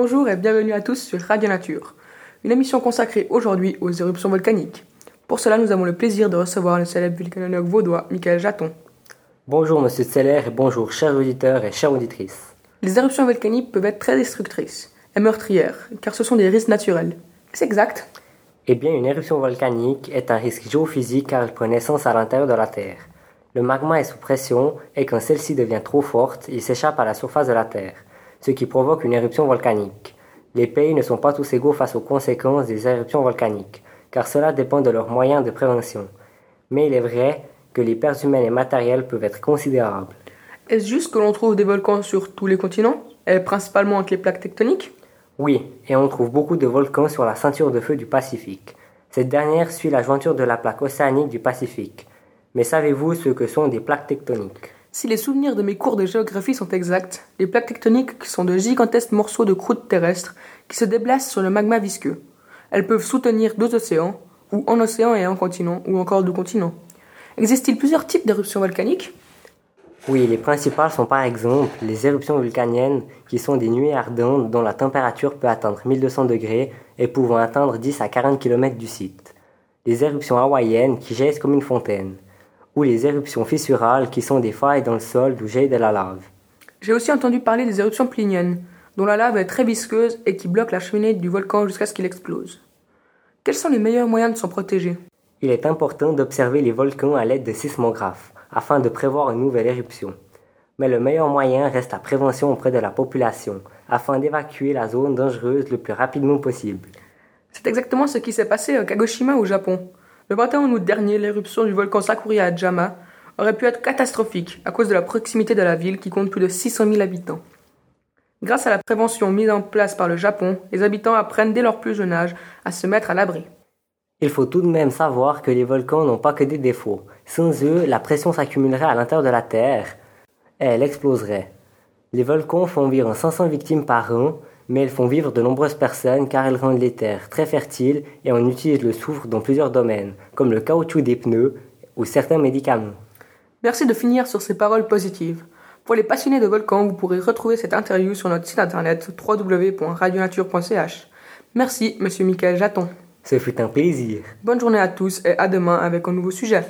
Bonjour et bienvenue à tous sur Radio Nature, une émission consacrée aujourd'hui aux éruptions volcaniques. Pour cela, nous avons le plaisir de recevoir le célèbre volcanologue vaudois Michael Jaton. Bonjour Monsieur Seller et bonjour chers auditeurs et chères auditrices. Les éruptions volcaniques peuvent être très destructrices et meurtrières, car ce sont des risques naturels. C'est exact? Eh bien, une éruption volcanique est un risque géophysique car elle prend naissance à l'intérieur de la Terre. Le magma est sous pression et quand celle-ci devient trop forte, il s'échappe à la surface de la Terre ce qui provoque une éruption volcanique. Les pays ne sont pas tous égaux face aux conséquences des éruptions volcaniques, car cela dépend de leurs moyens de prévention. Mais il est vrai que les pertes humaines et matérielles peuvent être considérables. Est-ce juste que l'on trouve des volcans sur tous les continents, et principalement avec les plaques tectoniques? Oui, et on trouve beaucoup de volcans sur la ceinture de feu du Pacifique. Cette dernière suit la jointure de la plaque océanique du Pacifique. Mais savez-vous ce que sont des plaques tectoniques? Si les souvenirs de mes cours de géographie sont exacts, les plaques tectoniques sont de gigantesques morceaux de croûte terrestre qui se déplacent sur le magma visqueux. Elles peuvent soutenir deux océans, ou un océan et un continent, ou encore deux continents. Existe-t-il plusieurs types d'éruptions volcaniques? Oui, les principales sont par exemple les éruptions vulcaniennes, qui sont des nuées ardentes dont la température peut atteindre 1200 degrés et pouvant atteindre 10 à 40 km du site. Les éruptions hawaïennes qui jaillissent comme une fontaine ou les éruptions fissurales qui sont des failles dans le sol d'où jaillit de la lave. J'ai aussi entendu parler des éruptions pliniennes, dont la lave est très visqueuse et qui bloque la cheminée du volcan jusqu'à ce qu'il explose. Quels sont les meilleurs moyens de s'en protéger? Il est important d'observer les volcans à l'aide de sismographes, afin de prévoir une nouvelle éruption. Mais le meilleur moyen reste la prévention auprès de la population, afin d'évacuer la zone dangereuse le plus rapidement possible. C'est exactement ce qui s'est passé à Kagoshima au Japon. Le 21 août dernier, l'éruption du volcan Sakura à Jama aurait pu être catastrophique à cause de la proximité de la ville qui compte plus de 600 000 habitants. Grâce à la prévention mise en place par le Japon, les habitants apprennent dès leur plus jeune âge à se mettre à l'abri. Il faut tout de même savoir que les volcans n'ont pas que des défauts. Sans eux, la pression s'accumulerait à l'intérieur de la Terre et elle exploserait. Les volcans font environ 500 victimes par an, mais elles font vivre de nombreuses personnes car elles rendent les terres très fertiles et on utilise le soufre dans plusieurs domaines, comme le caoutchouc des pneus ou certains médicaments. Merci de finir sur ces paroles positives. Pour les passionnés de volcans, vous pourrez retrouver cette interview sur notre site internet www.radionature.ch. Merci, monsieur Michael Jaton. Ce fut un plaisir. Bonne journée à tous et à demain avec un nouveau sujet.